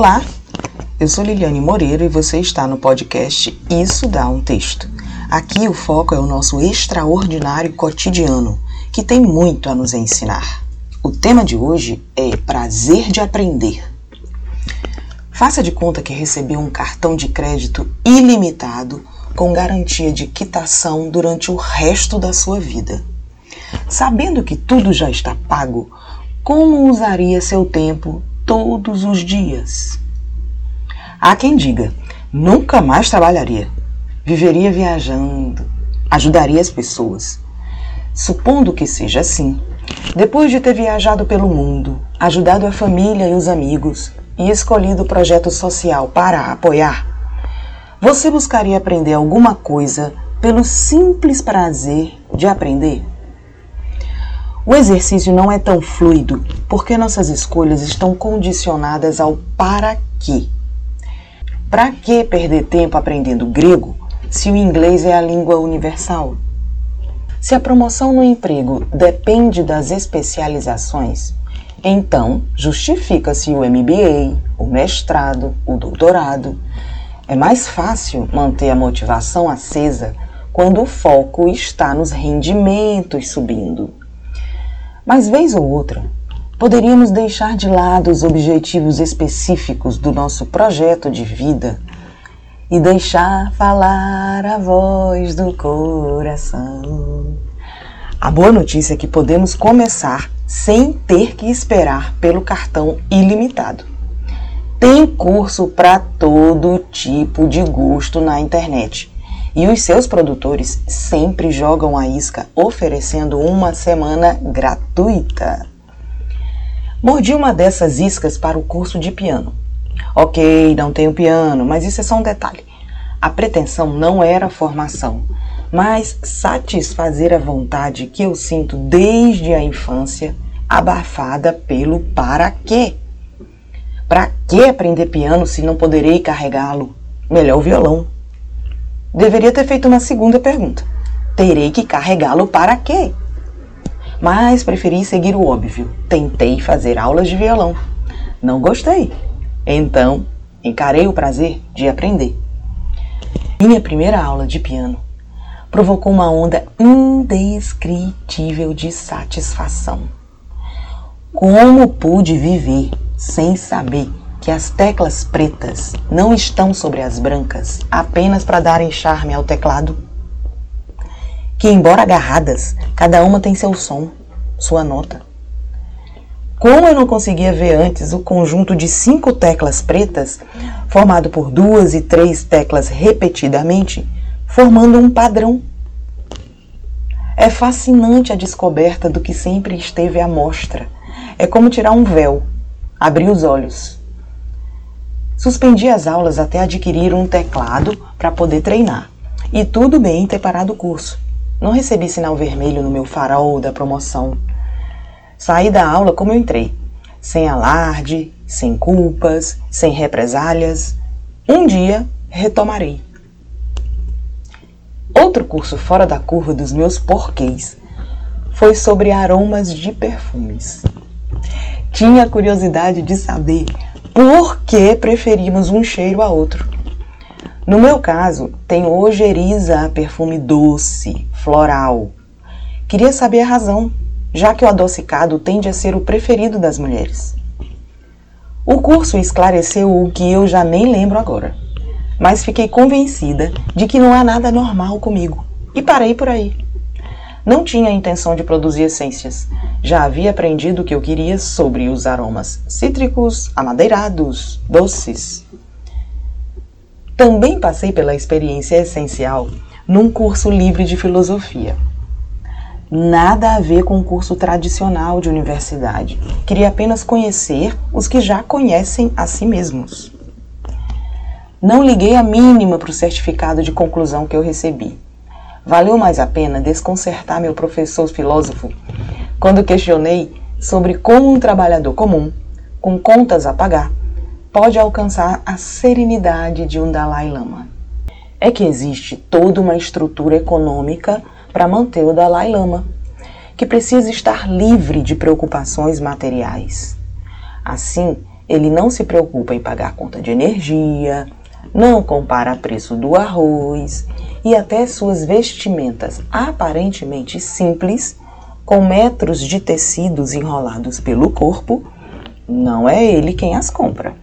Olá, eu sou Liliane Moreira e você está no podcast Isso Dá um Texto. Aqui o foco é o nosso extraordinário cotidiano, que tem muito a nos ensinar. O tema de hoje é prazer de aprender. Faça de conta que recebeu um cartão de crédito ilimitado com garantia de quitação durante o resto da sua vida. Sabendo que tudo já está pago, como usaria seu tempo todos os dias? Há quem diga: nunca mais trabalharia, viveria viajando, ajudaria as pessoas. Supondo que seja assim, depois de ter viajado pelo mundo, ajudado a família e os amigos e escolhido o projeto social para apoiar, você buscaria aprender alguma coisa pelo simples prazer de aprender? O exercício não é tão fluido porque nossas escolhas estão condicionadas ao para quê. Para que perder tempo aprendendo grego se o inglês é a língua universal? Se a promoção no emprego depende das especializações, então justifica-se o MBA, o mestrado, o doutorado. É mais fácil manter a motivação acesa quando o foco está nos rendimentos subindo. Mas, vez ou outra, poderíamos deixar de lado os objetivos específicos do nosso projeto de vida e deixar falar a voz do coração. A boa notícia é que podemos começar sem ter que esperar pelo cartão ilimitado. Tem curso para todo tipo de gosto na internet. E os seus produtores sempre jogam a isca oferecendo uma semana gratuita. Mordi uma dessas iscas para o curso de piano. Ok, não tenho piano, mas isso é só um detalhe. A pretensão não era formação, mas satisfazer a vontade que eu sinto desde a infância, abafada pelo para quê. Para que aprender piano se não poderei carregá-lo? Melhor o violão. Deveria ter feito uma segunda pergunta. Terei que carregá-lo para quê? mas preferi seguir o óbvio. Tentei fazer aulas de violão. Não gostei. Então, encarei o prazer de aprender. Minha primeira aula de piano provocou uma onda indescritível de satisfação. Como pude viver sem saber que as teclas pretas não estão sobre as brancas apenas para darem charme ao teclado? que, embora agarradas, cada uma tem seu som, sua nota. Como eu não conseguia ver antes o conjunto de cinco teclas pretas, formado por duas e três teclas repetidamente, formando um padrão. É fascinante a descoberta do que sempre esteve à mostra. É como tirar um véu, abrir os olhos. Suspendi as aulas até adquirir um teclado para poder treinar. E tudo bem ter parado o curso. Não recebi sinal vermelho no meu farol da promoção. Saí da aula como eu entrei, sem alarde, sem culpas, sem represálias. Um dia retomarei. Outro curso fora da curva dos meus porquês foi sobre aromas de perfumes. Tinha curiosidade de saber por que preferimos um cheiro a outro. No meu caso, tenho ojeriza a perfume doce, floral. Queria saber a razão, já que o adocicado tende a ser o preferido das mulheres. O curso esclareceu o que eu já nem lembro agora, mas fiquei convencida de que não há nada normal comigo e parei por aí. Não tinha a intenção de produzir essências. Já havia aprendido o que eu queria sobre os aromas cítricos, amadeirados, doces. Também passei pela experiência essencial num curso livre de filosofia. Nada a ver com um curso tradicional de universidade. Queria apenas conhecer os que já conhecem a si mesmos. Não liguei a mínima para o certificado de conclusão que eu recebi. Valeu mais a pena desconcertar meu professor filósofo quando questionei sobre como um trabalhador comum, com contas a pagar, pode alcançar a serenidade de um Dalai Lama. É que existe toda uma estrutura econômica para manter o Dalai Lama, que precisa estar livre de preocupações materiais. Assim, Ele não se preocupa em pagar conta de energia, não compara preço do arroz e até suas vestimentas aparentemente simples, com metros de tecidos enrolados pelo corpo, não é ele quem as compra.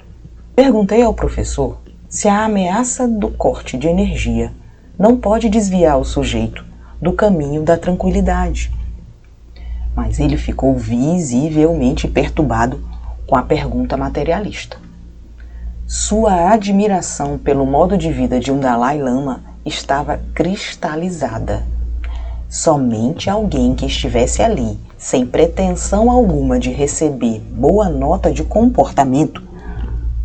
Perguntei ao professor se a ameaça do corte de energia não pode desviar o sujeito do caminho da tranquilidade. Mas ele ficou visivelmente perturbado com a pergunta materialista. Sua admiração pelo modo de vida de um Dalai Lama estava cristalizada. Somente alguém que estivesse ali, sem pretensão alguma de receber boa nota de comportamento,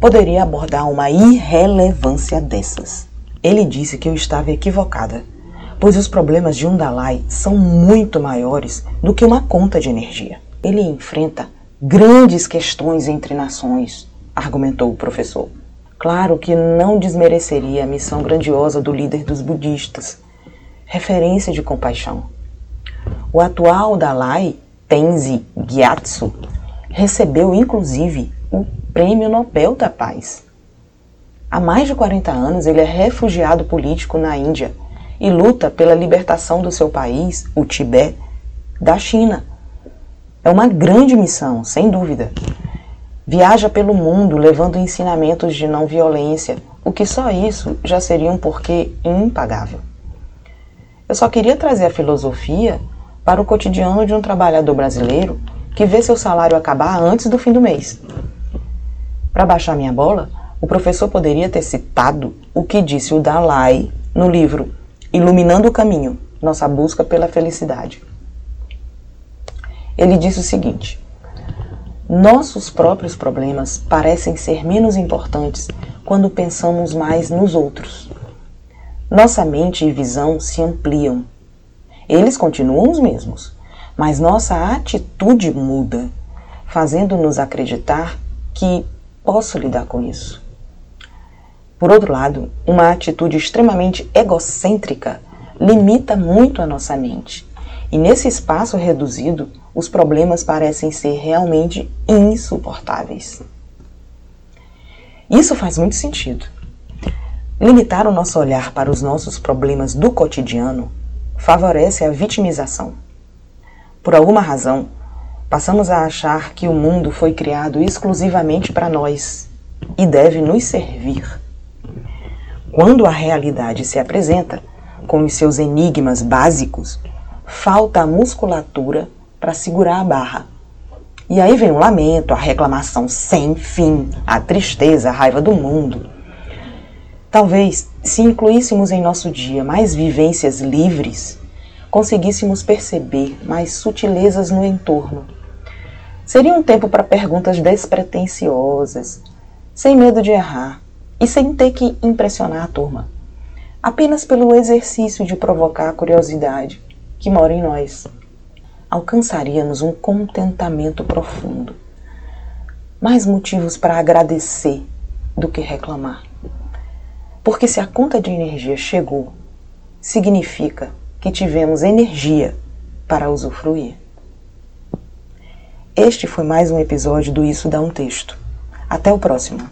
poderia abordar uma irrelevância dessas. Ele disse que eu estava equivocada, pois os problemas de um Dalai são muito maiores do que uma conta de energia. Ele enfrenta grandes questões entre nações, argumentou o professor. Claro que não desmereceria a missão grandiosa do líder dos budistas, referência de compaixão. O atual Dalai, Tenzi Gyatso, recebeu inclusive o Prêmio Nobel da Paz. Há mais de 40 anos ele é refugiado político na Índia e luta pela libertação do seu país, o Tibete, da China é uma grande missão, sem dúvida. Viaja pelo mundo levando ensinamentos de não violência, o que só isso já seria um porquê impagável. Eu só queria trazer a filosofia para o cotidiano de um trabalhador brasileiro que vê seu salário acabar antes do fim do mês. Para baixar minha bola, o professor poderia ter citado o que disse o Dalai no livro Iluminando o Caminho Nossa Busca pela Felicidade. Ele disse o seguinte: Nossos próprios problemas parecem ser menos importantes quando pensamos mais nos outros. Nossa mente e visão se ampliam. Eles continuam os mesmos, mas nossa atitude muda, fazendo-nos acreditar que posso lidar com isso. Por outro lado, uma atitude extremamente egocêntrica limita muito a nossa mente, e nesse espaço reduzido, os problemas parecem ser realmente insuportáveis. Isso faz muito sentido. Limitar o nosso olhar para os nossos problemas do cotidiano favorece a vitimização. Por alguma razão, passamos a achar que o mundo foi criado exclusivamente para nós e deve nos servir. Quando a realidade se apresenta, com os seus enigmas básicos, falta a musculatura para segurar a barra. E aí vem o lamento, a reclamação sem fim, a tristeza, a raiva do mundo. Talvez, se incluíssemos em nosso dia mais vivências livres, conseguíssemos perceber mais sutilezas no entorno. Seria um tempo para perguntas despretensiosas, sem medo de errar e sem ter que impressionar a turma, apenas pelo exercício de provocar a curiosidade que mora em nós alcançaríamos um contentamento profundo. Mais motivos para agradecer do que reclamar. Porque se a conta de energia chegou, significa que tivemos energia para usufruir. Este foi mais um episódio do Isso Dá um Texto. Até o próximo.